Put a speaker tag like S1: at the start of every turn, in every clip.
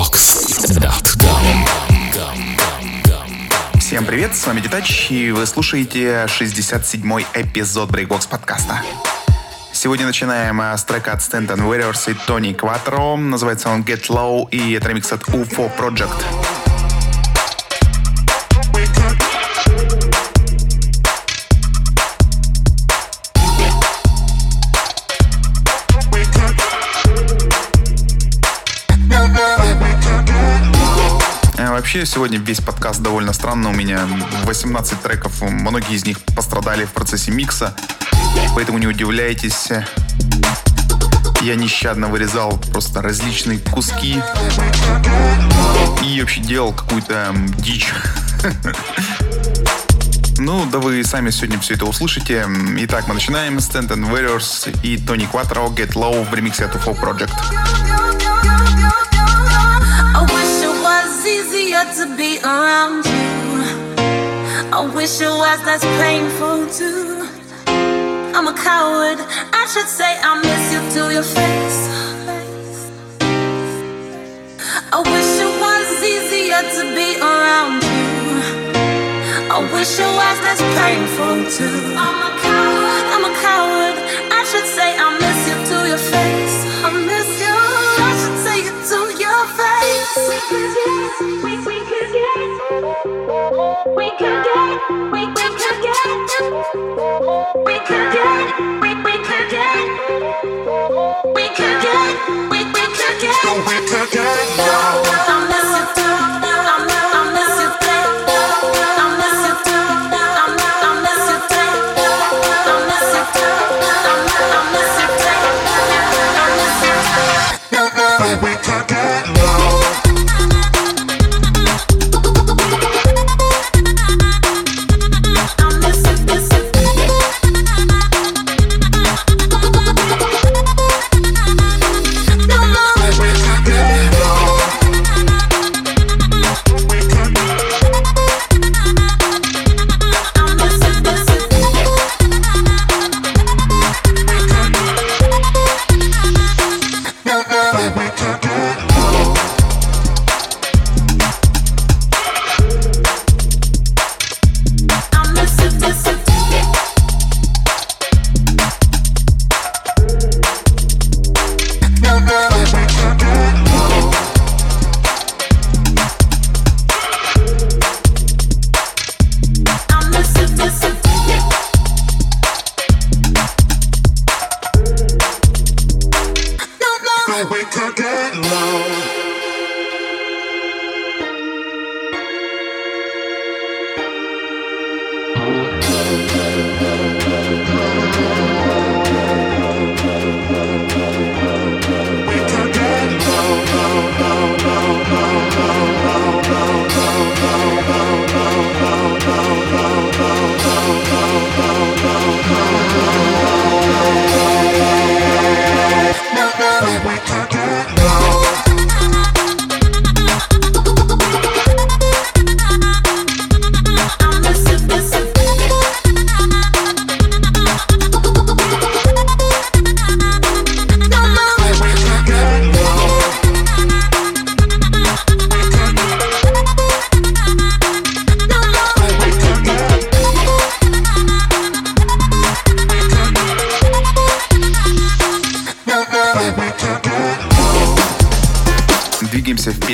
S1: breakbox.com
S2: Всем привет, с вами Детач, и вы слушаете 67-й эпизод Breakbox подкаста. Сегодня начинаем э, с трека от Stanton Warriors и Тони Кватро. Называется он Get Low, и это ремикс от UFO Project. Вообще, сегодня весь подкаст довольно странно у меня. 18 треков, многие из них пострадали в процессе микса, поэтому не удивляйтесь. Я нещадно вырезал просто различные куски и вообще делал какую-то м, дичь. Ну, да вы сами сегодня все это услышите. Итак, мы начинаем. Stanton Warriors и Тони Кватро Get Low в ремиксе от UFO Project.
S3: To be around you. I wish it was less painful too. I'm a coward. I should say I miss you to your face. I wish it was easier to be around you. I wish it was less painful too. I'm a coward. I'm a coward. I should say I miss you to your face. I miss you. I should say it to your face. We could get. We we could get. We can get, We we could get. We could get. We we could get.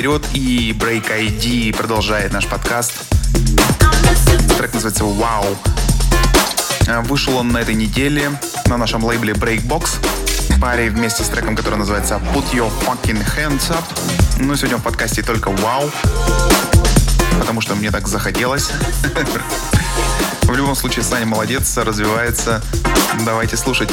S2: Вперед, и Break ID продолжает наш подкаст. Трек называется «Wow». А, Вышел он на этой неделе на нашем лейбле Breakbox. Паре вместе с треком, который называется Put Your Fucking Hands Up. Но сегодня в подкасте только «Wow», потому что мне так захотелось. В любом случае, Саня молодец, развивается. Давайте слушать.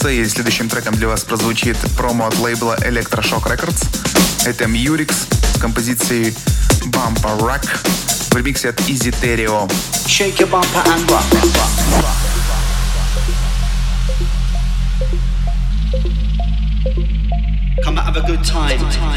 S2: Раскачиваться, и следующим треком для вас прозвучит промо от лейбла Electroshock Records. Это Murex с композицией Bumper Rock в ремиксе от Easy Terrio.
S1: Shake your bumper and rock. Come out, have a good time,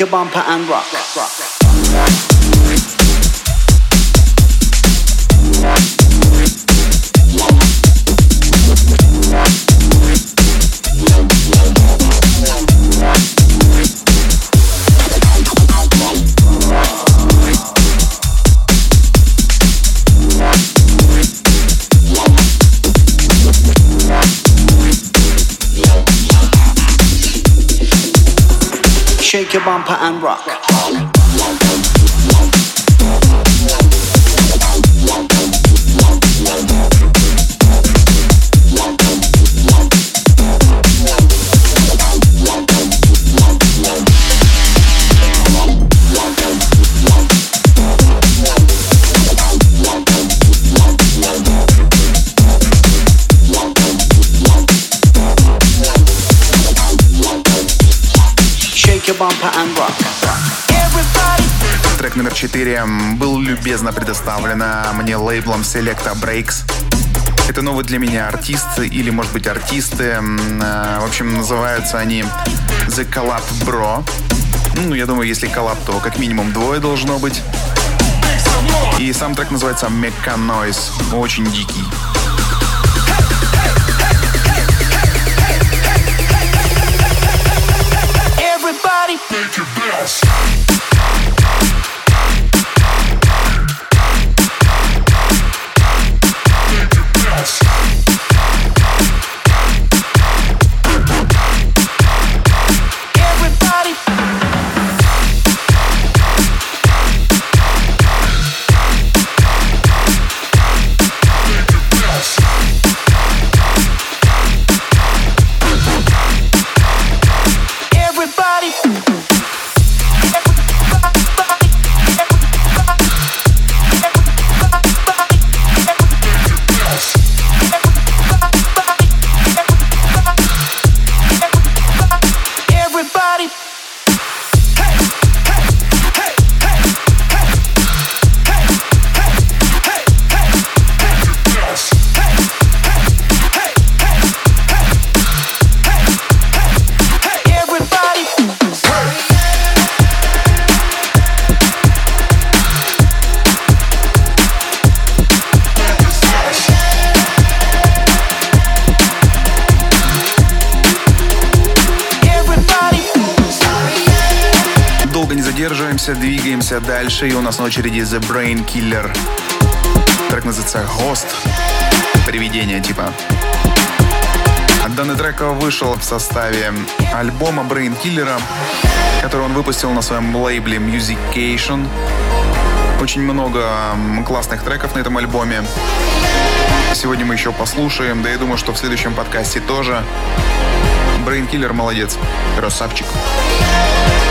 S1: your bumper and rock. rock. Shake your bumper and rock.
S2: Номер 4 был любезно предоставлен мне лейблом Selecta Breaks. Это новый для меня артист или, может быть, артисты. В общем, называются они The Collab Bro. Ну, я думаю, если коллаб, то как минимум двое должно быть. И сам трек называется Mecca Noise. Очень дикий. Дальше. И у нас на очереди The Brain Killer. Трек называется Host. Привидение типа. Данный трек вышел в составе альбома Brain Killer, который он выпустил на своем лейбле Musication. Очень много классных треков на этом альбоме. Сегодня мы еще послушаем, да я думаю, что в следующем подкасте тоже. Killer молодец, красавчик.
S4: Breakbox.com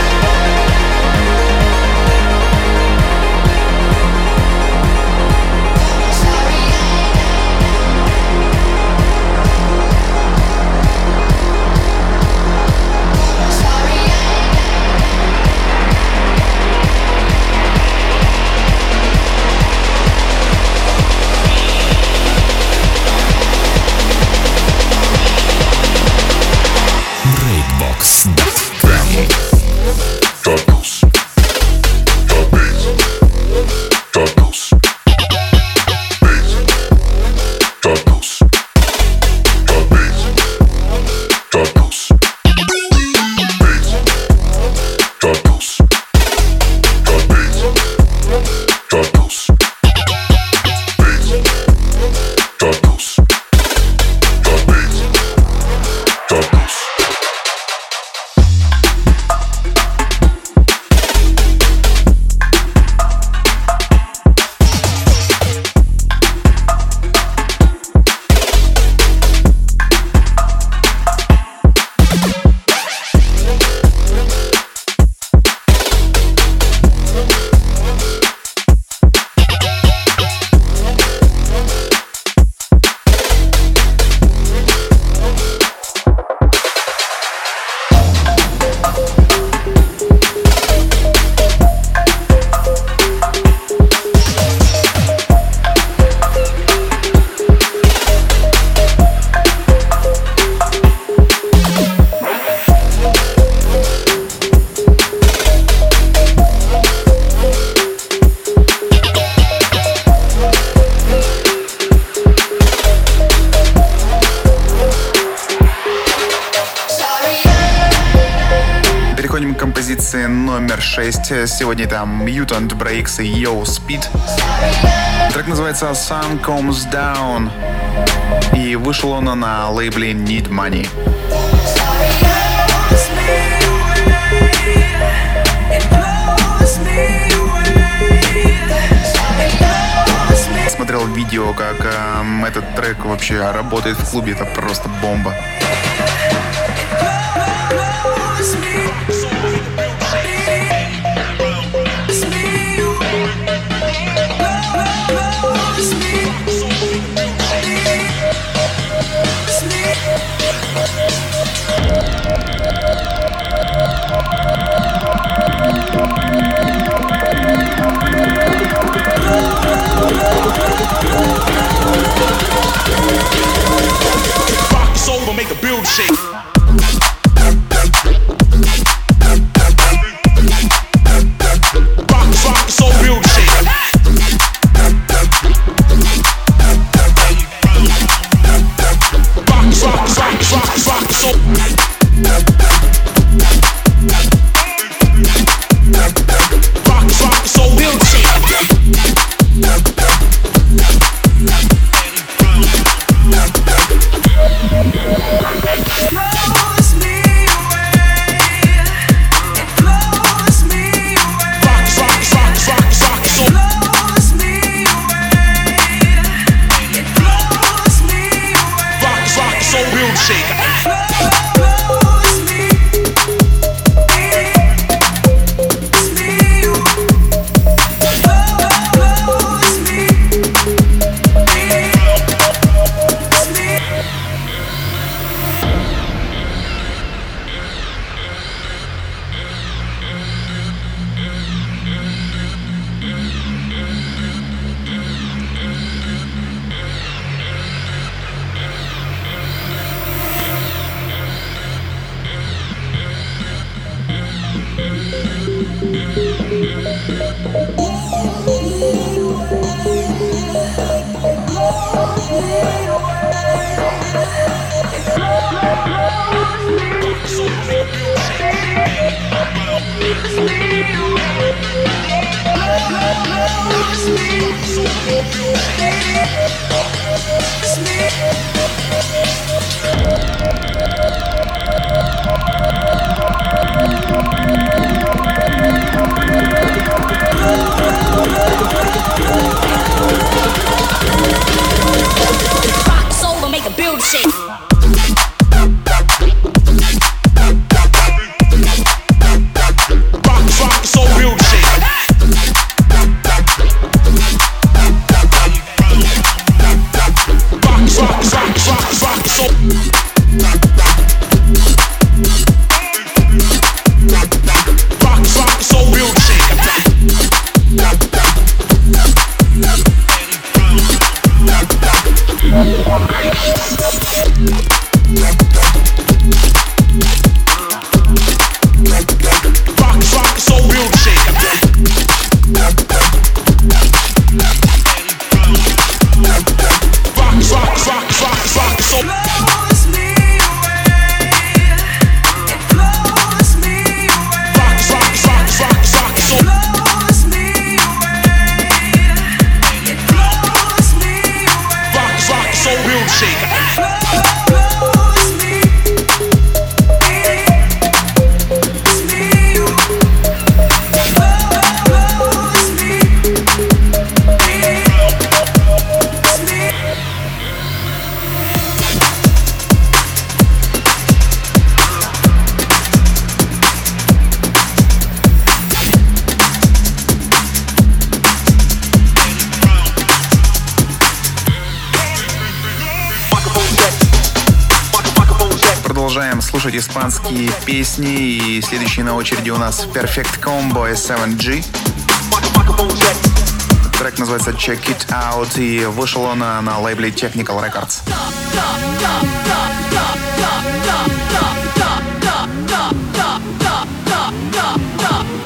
S2: Сегодня там Mutant Breaks и Yo Speed. Трек называется Sun Comes Down. И вышел он на лейбле Need Money. Смотрел видео, как э, этот трек вообще работает в клубе, это просто бомба.
S4: a build
S2: shit. испанские песни. И следующий на очереди у нас Perfect Combo и 7G. Трек называется Check It Out и вышел он а, на лейбле Technical Records. Stop,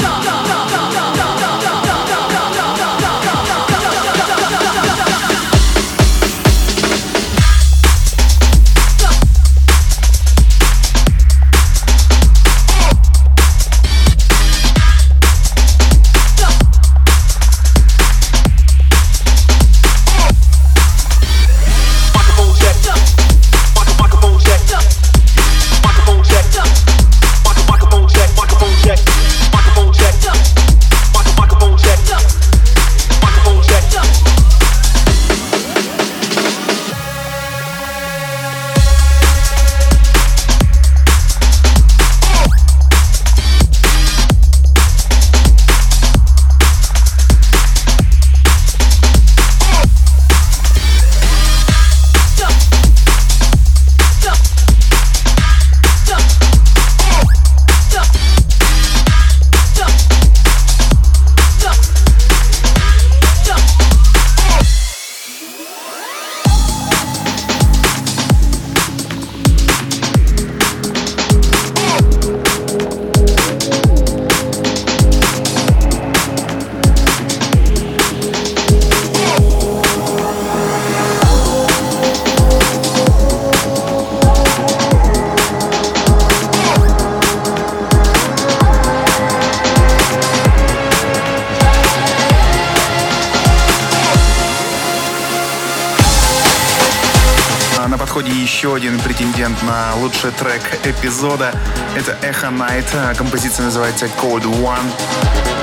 S2: эпизода. Это Echo Night. Композиция называется Code One.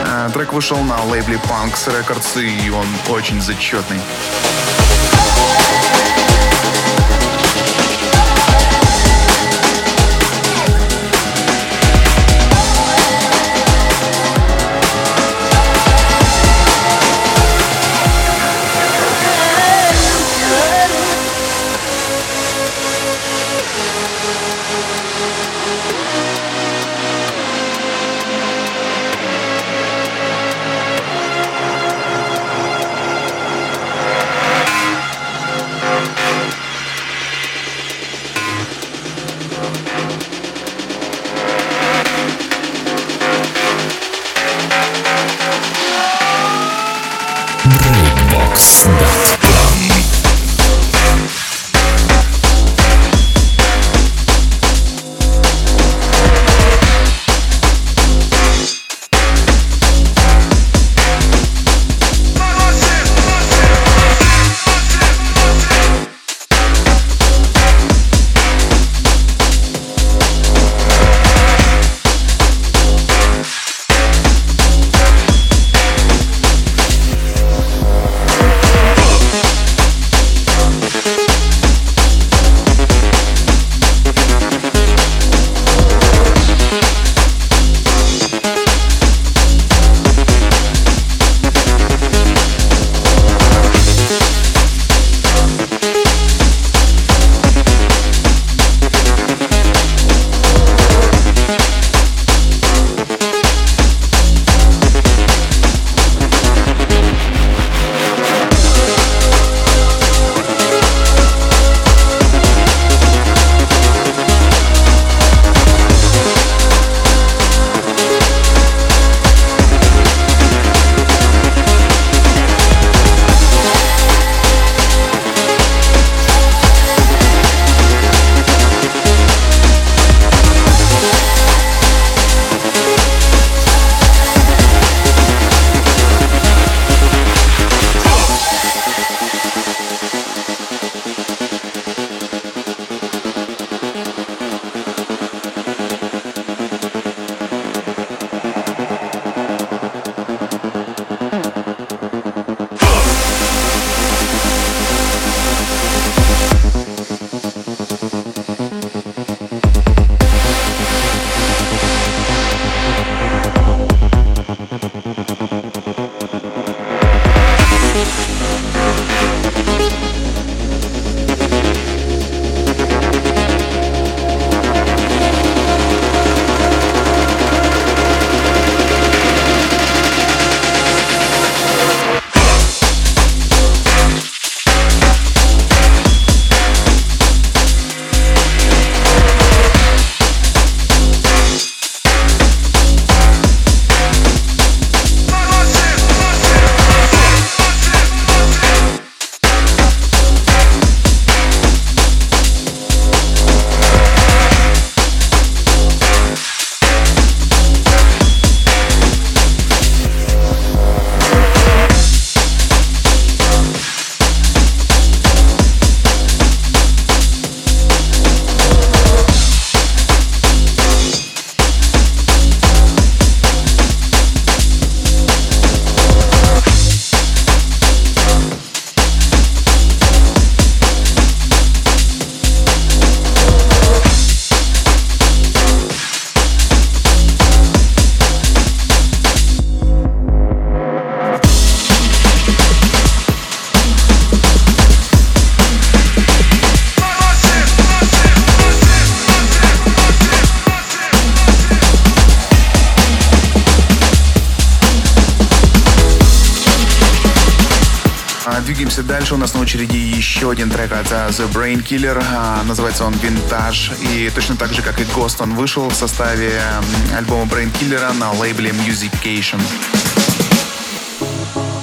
S2: А, трек вышел на лейбле Punks Records, и он очень зачетный. Еще один трек от The Brain Killer. А, называется он Vintage. И точно так же, как и Ghost, он вышел в составе альбома Brain Killer на лейбле Musication. Música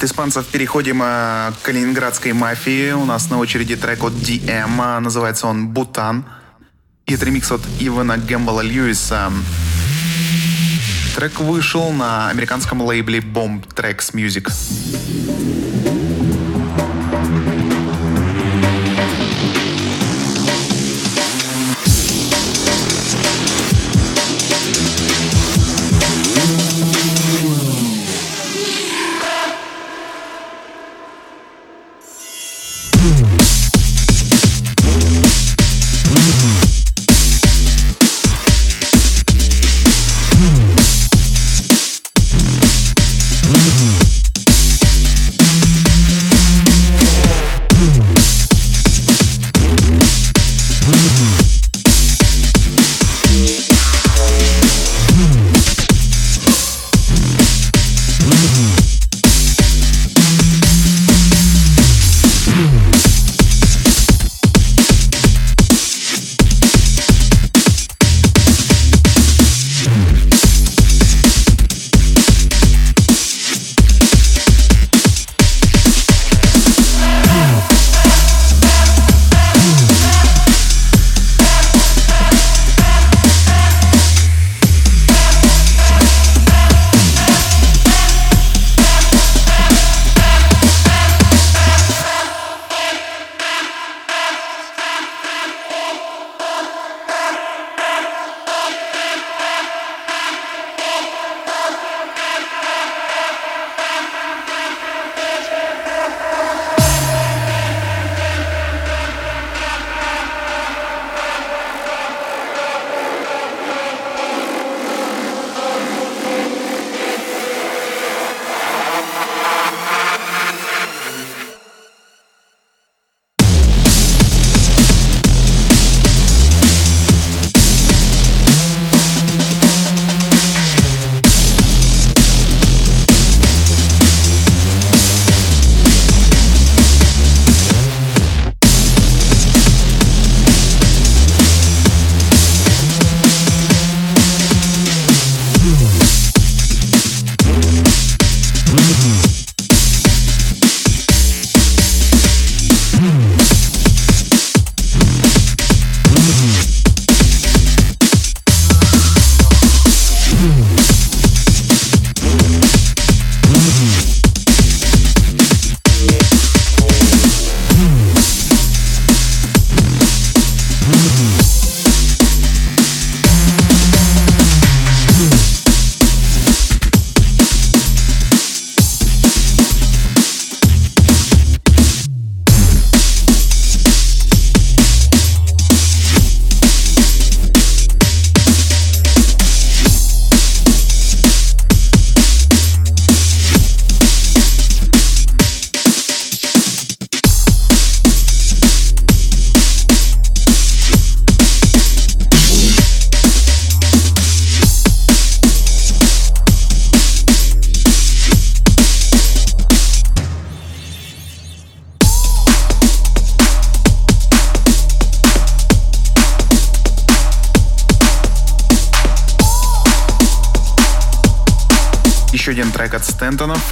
S2: От испанцев переходим э, к калининградской мафии. У нас на очереди трек от DM, называется он «Бутан». И это ремикс от Ивана Гэмбола Льюиса. Трек вышел на американском лейбле Bomb Tracks Music.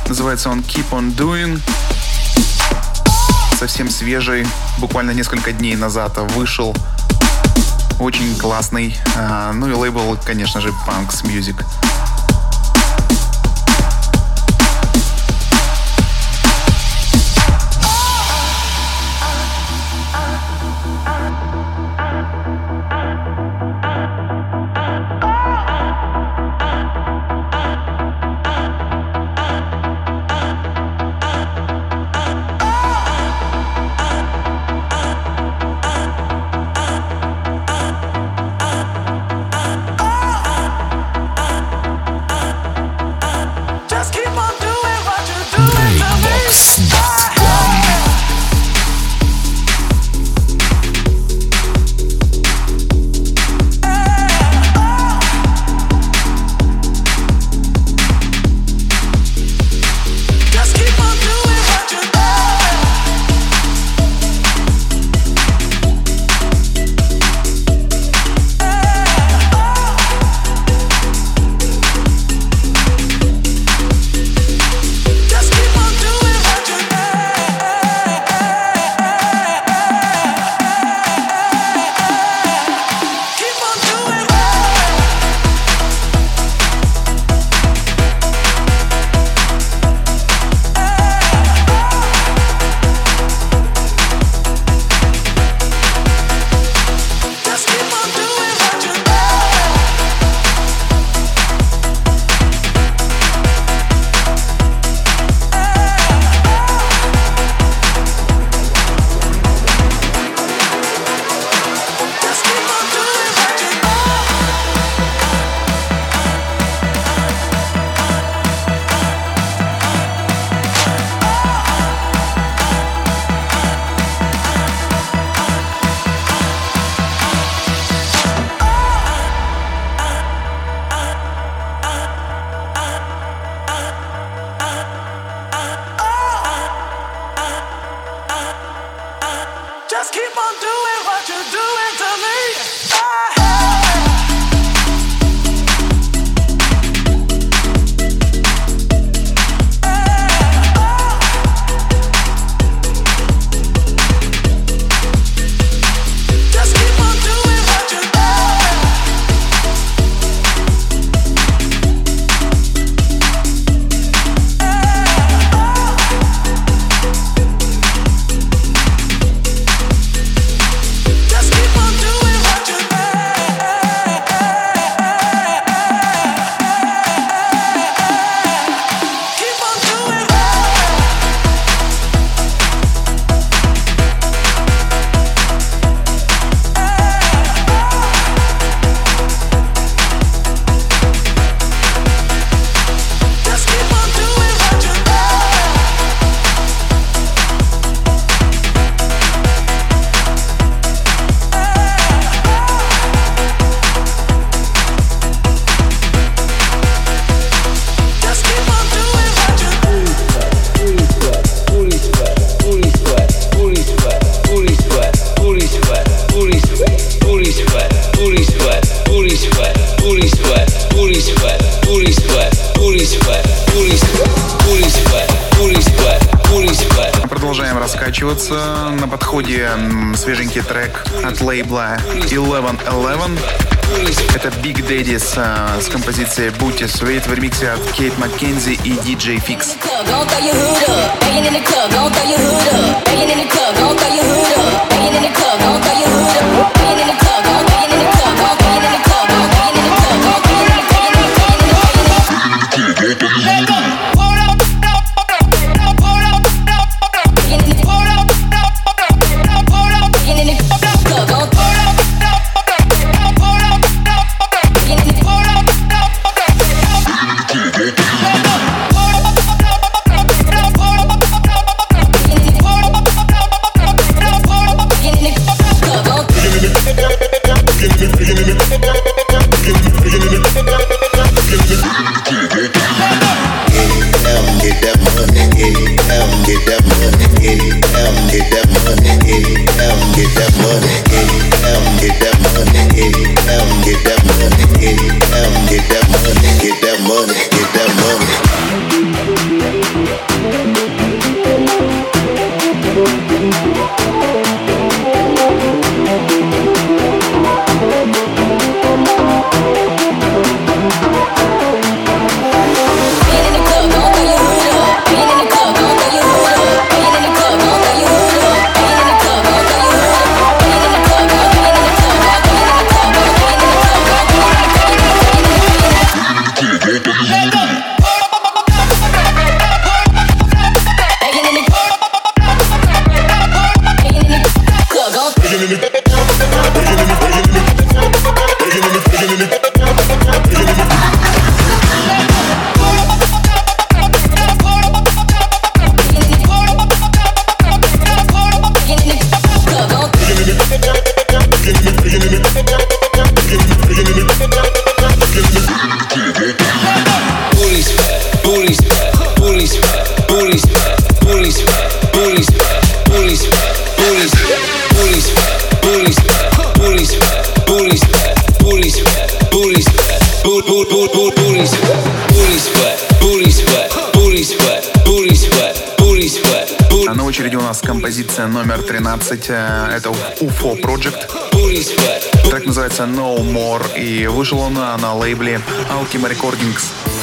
S2: Называется он Keep on Doing. Совсем свежий, буквально несколько дней назад вышел. Очень классный. А, ну и лейбл, конечно же, Punks Music. композиция «Будьте Sweet в ремиксе от Кейт Маккензи и диджей Фикс. Banging in the club, gon' throw your hood up. Banging in the club, gon' throw your hood up. 20. Это UFO Project. так называется No More, и вышел он на лейбле Altima Recordings.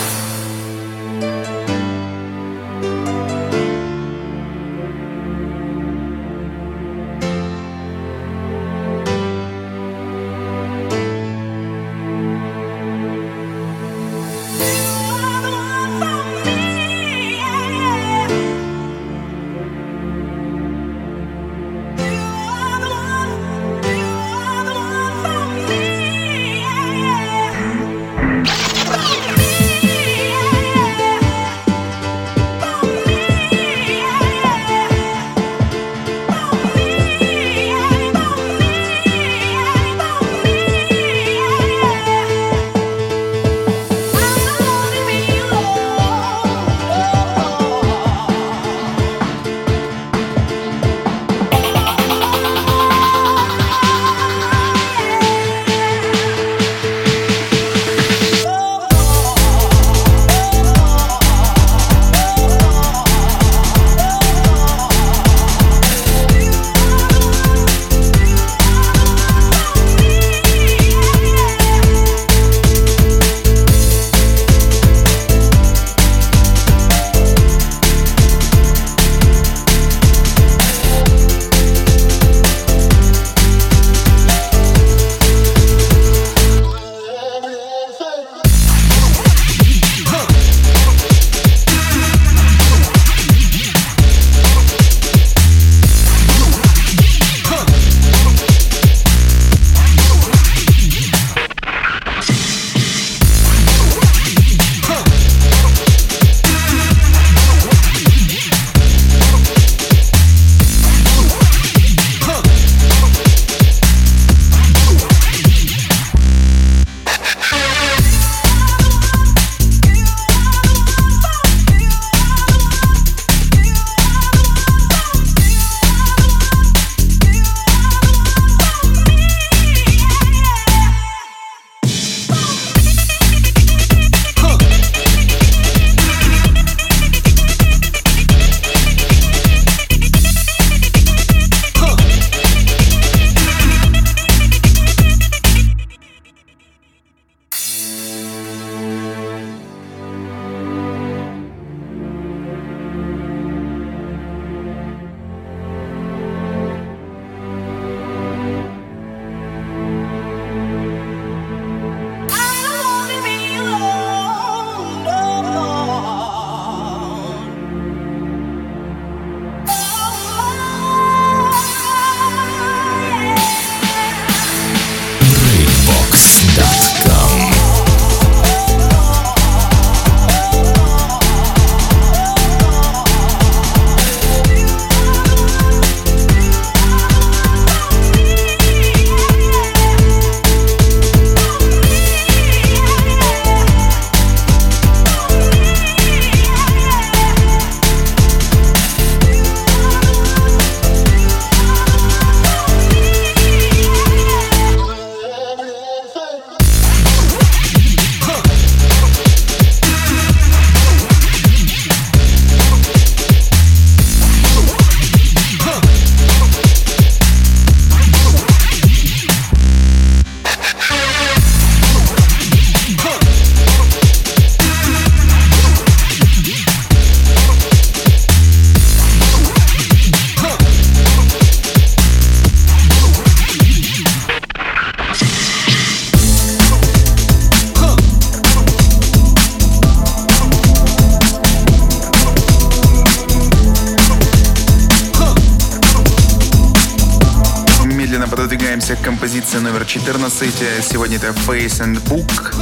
S2: Медленно пододвигаемся к композиции номер 14. Сегодня это Face and Book.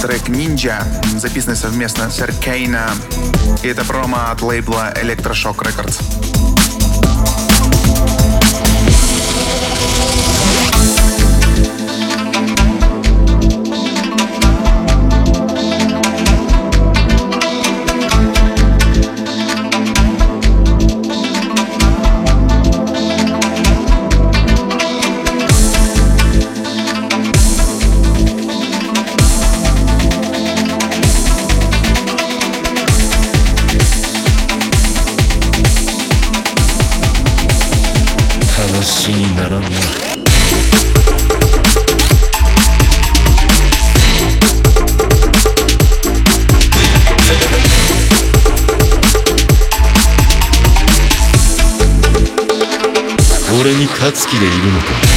S2: Трек Ninja, записанный совместно с Arcana. И это промо от лейбла Electroshock Records.
S5: 勝つ気でいるのか。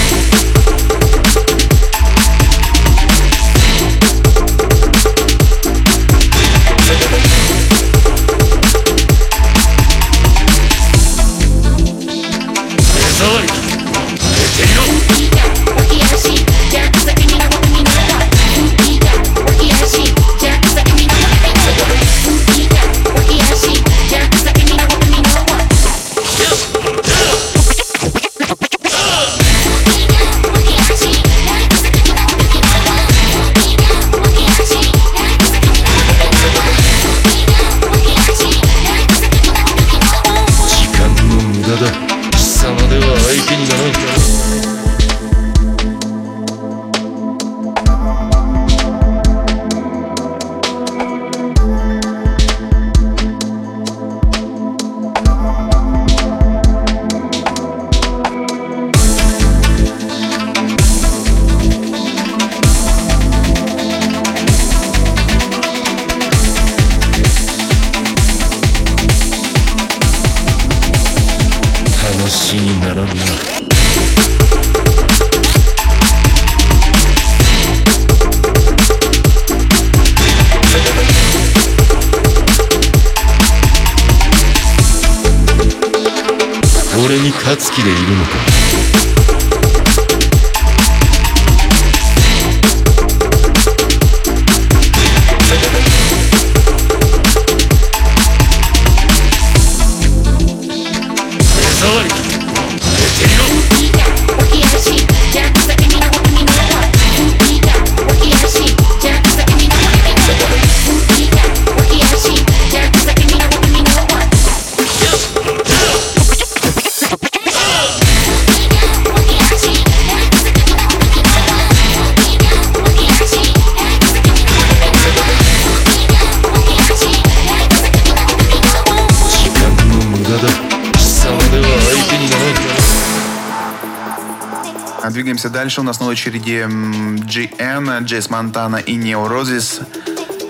S2: Дальше. У нас на очереди GN, Джейс Монтана и Neurozis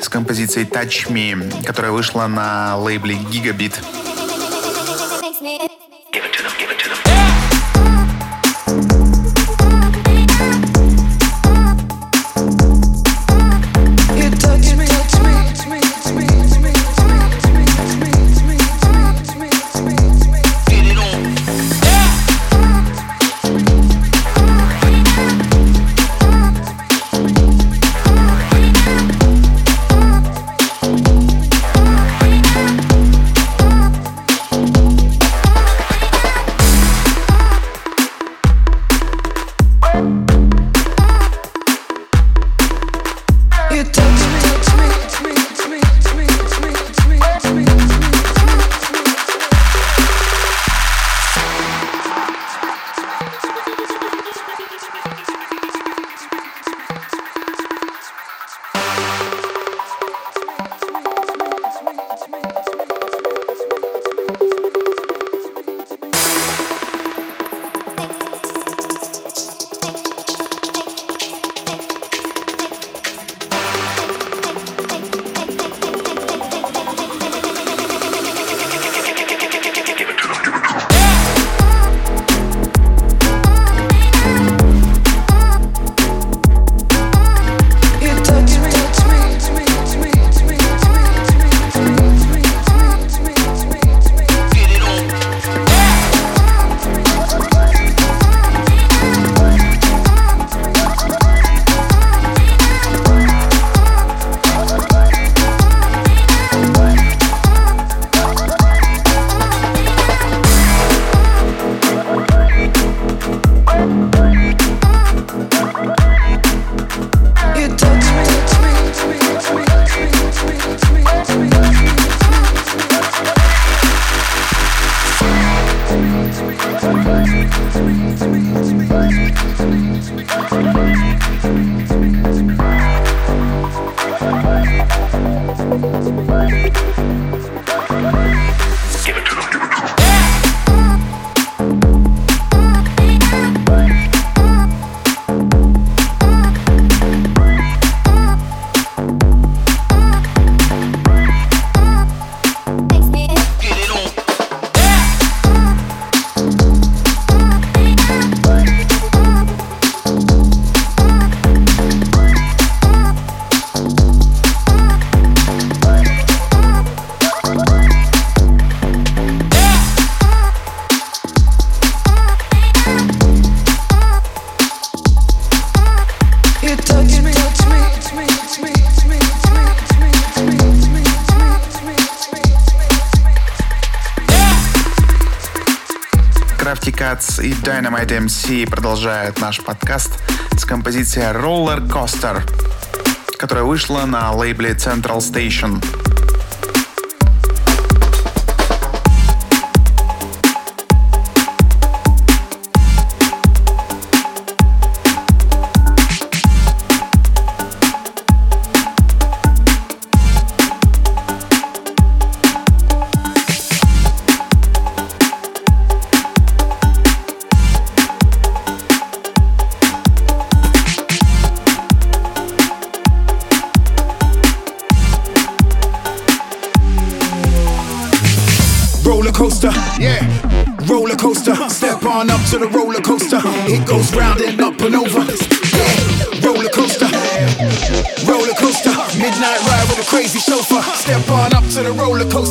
S2: с композицией Touch Me, которая вышла на лейбле Gigabit. И Dynamite MC продолжают наш подкаст с композицией Roller Coaster, которая вышла на лейбле Central Station.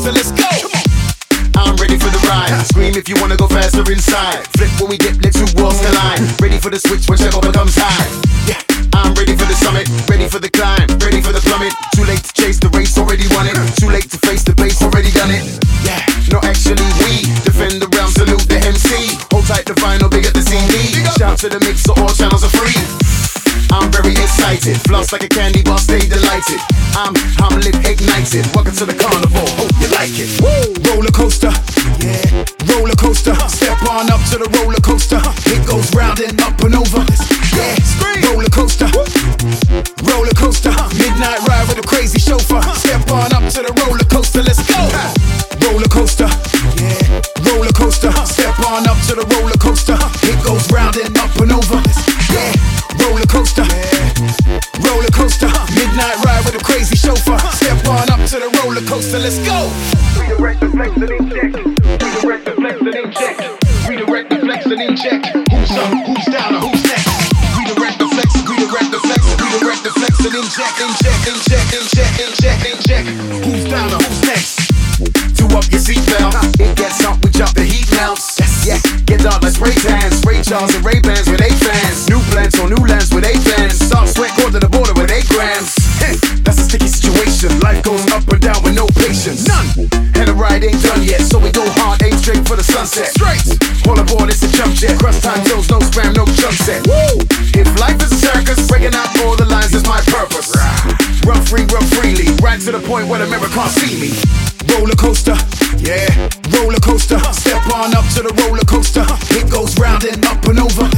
S4: Coaster. Let's go. I'm ready for the ride. Scream if you wanna go faster inside. Flip when we get let two walls collide. Ready for the switch when tempo becomes high. Yeah, I'm ready for the summit, ready for the climb, ready for the plummet. Too late to chase the race, already won it. Too late to face the base, already done it. Yeah, no actually we defend the realm, salute the MC. Hold tight the vinyl, big at the CD. Shout to the mix, so all channels are free. I'm very excited, floss like a candy bar, stay delighted. I'm I'm lit, ignited. Welcome to the carnival, hope you like it. Woo! Roller coaster, yeah, roller coaster. Step on up to the roller coaster. It goes round and up and over. Yeah, roller coaster, roller coaster. Midnight ride with a crazy chauffeur. Step on up to the roller coaster, let's go. Roller coaster, yeah, roller coaster. Step on up to the roller coaster. It goes round and up and over. Roller coaster. Midnight ride with a crazy chauffeur. Step on up to the roller coaster, let's go. Redirect the flex and inject. Redirect the flex and inject. Redirect the flex and inject. Who's up? Who's down? Or who's next? Redirect the flex. Redirect the flex. Redirect the flex and inject. Inject. Inject. Inject. Inject. Inject. Who's down? Or who's next? Do up your seatbelt. It gets up, we jump the heat now. Yeah. Get up like spray tans, Ray Charles and Ray Bans with eight fans. New plans on new lands with eight fans. Start sweat, go to the border with eight grams. That's a sticky situation. Life goes up and down with no patience. None. And the ride ain't done yet, so we go hard, aim straight for the sunset. Straight. All aboard, it's a jump jet. Cross time zones, no spam, no jump set. Woo! Run free, run freely, right to the point where the mirror can't see me. Roller coaster, yeah, roller coaster. Step on up to the roller coaster. It goes round and up and over.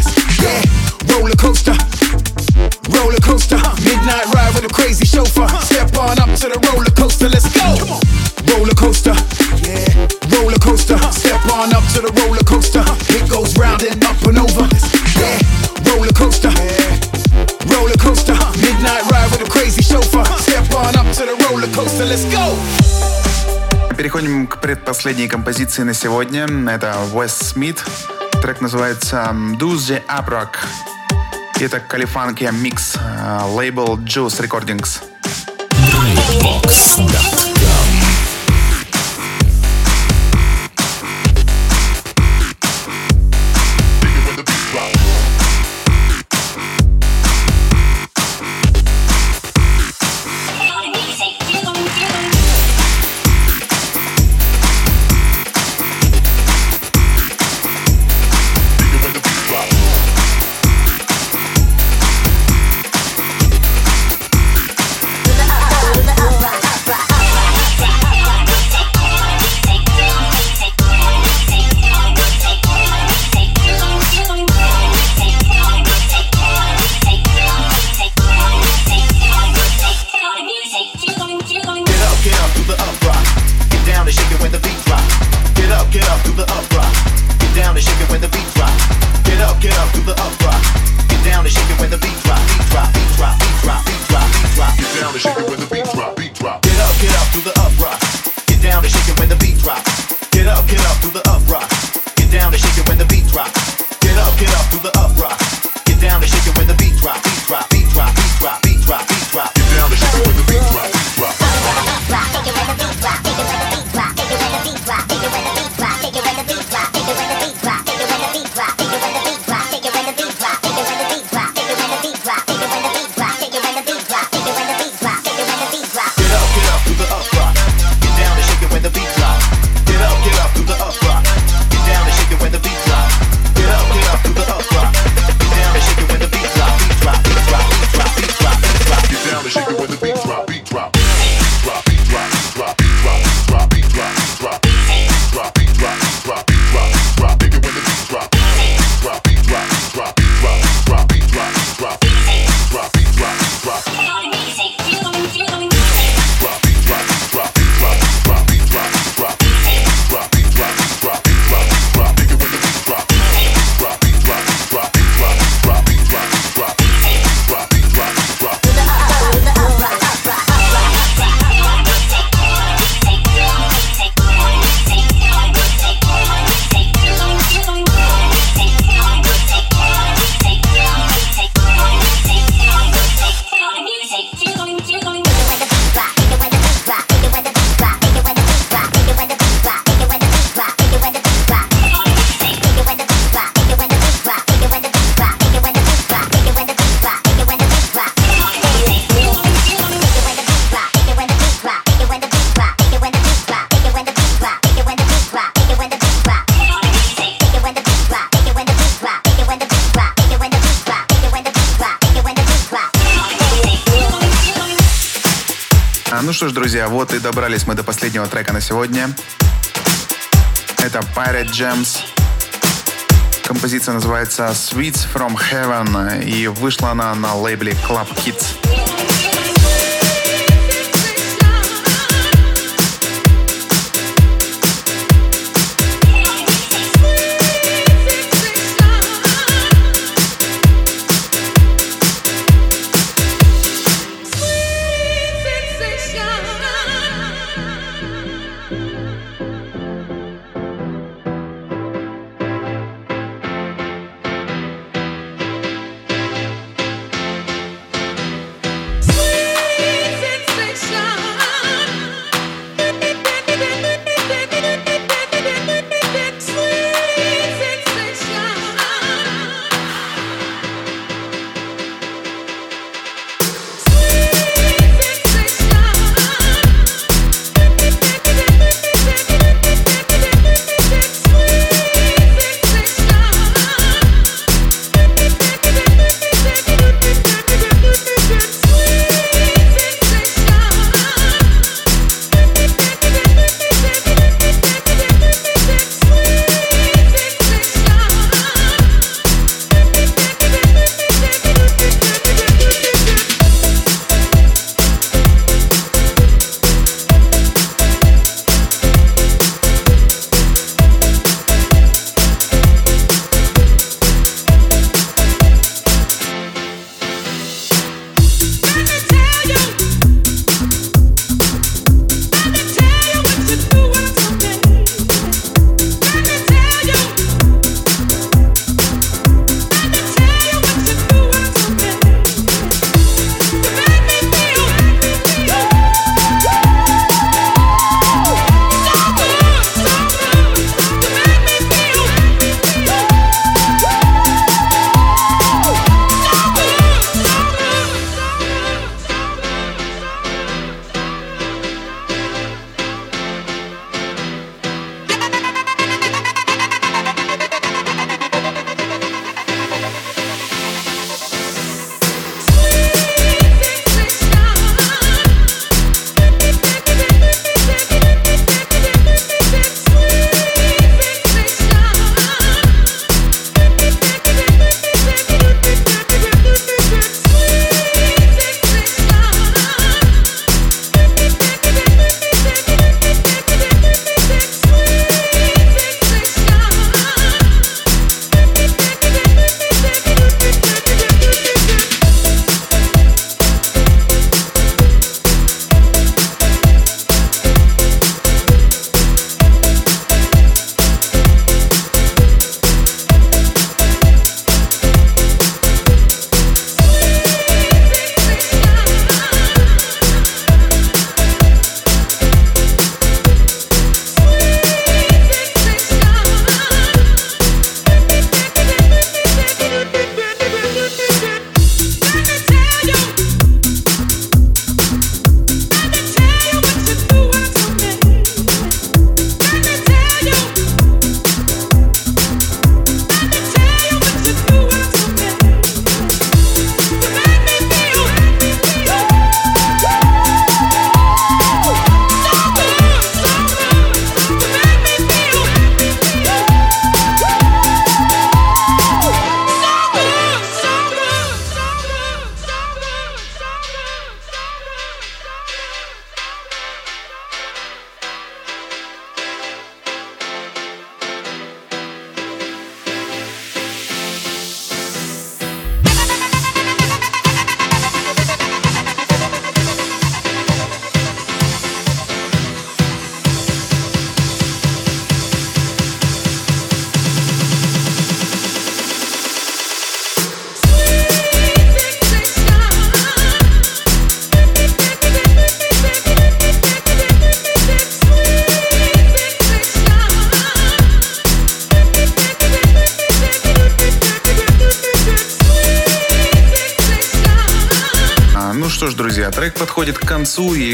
S2: К предпоследней композиции на сегодня. Это Wes Смит. Трек называется Do the Aproc. И это Калифанкия микс, лейбл Juice Recordings.
S6: Box.
S2: Вот и добрались мы до последнего трека на сегодня. Это Pirate Gems. Композиция называется Sweets from Heaven и вышла она на лейбле Club Kids.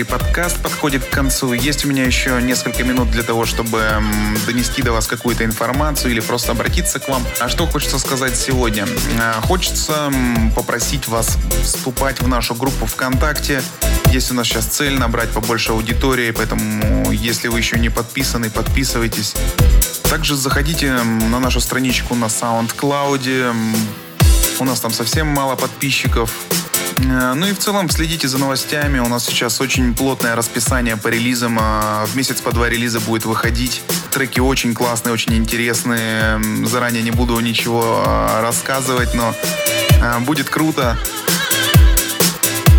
S2: И подкаст подходит к концу. Есть у меня еще несколько минут для того, чтобы донести до вас какую-то информацию или просто обратиться к вам. А что хочется сказать сегодня? А, хочется попросить вас вступать в нашу группу ВКонтакте. Есть у нас сейчас цель набрать побольше аудитории, поэтому если вы еще не подписаны, подписывайтесь. Также заходите на нашу страничку на SoundCloud. У нас там совсем мало подписчиков. Э, ну и в целом следите за новостями. У нас сейчас очень плотное расписание по релизам. А в месяц по два релиза будет выходить. Треки очень классные, очень интересные. Заранее не буду ничего а, рассказывать, но э, будет круто.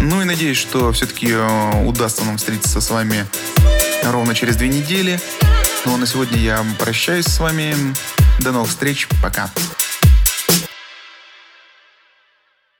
S2: Ну и надеюсь, что все-таки э, удастся нам встретиться с вами ровно через две недели. Ну а на сегодня я прощаюсь с вами. До новых встреч. Пока.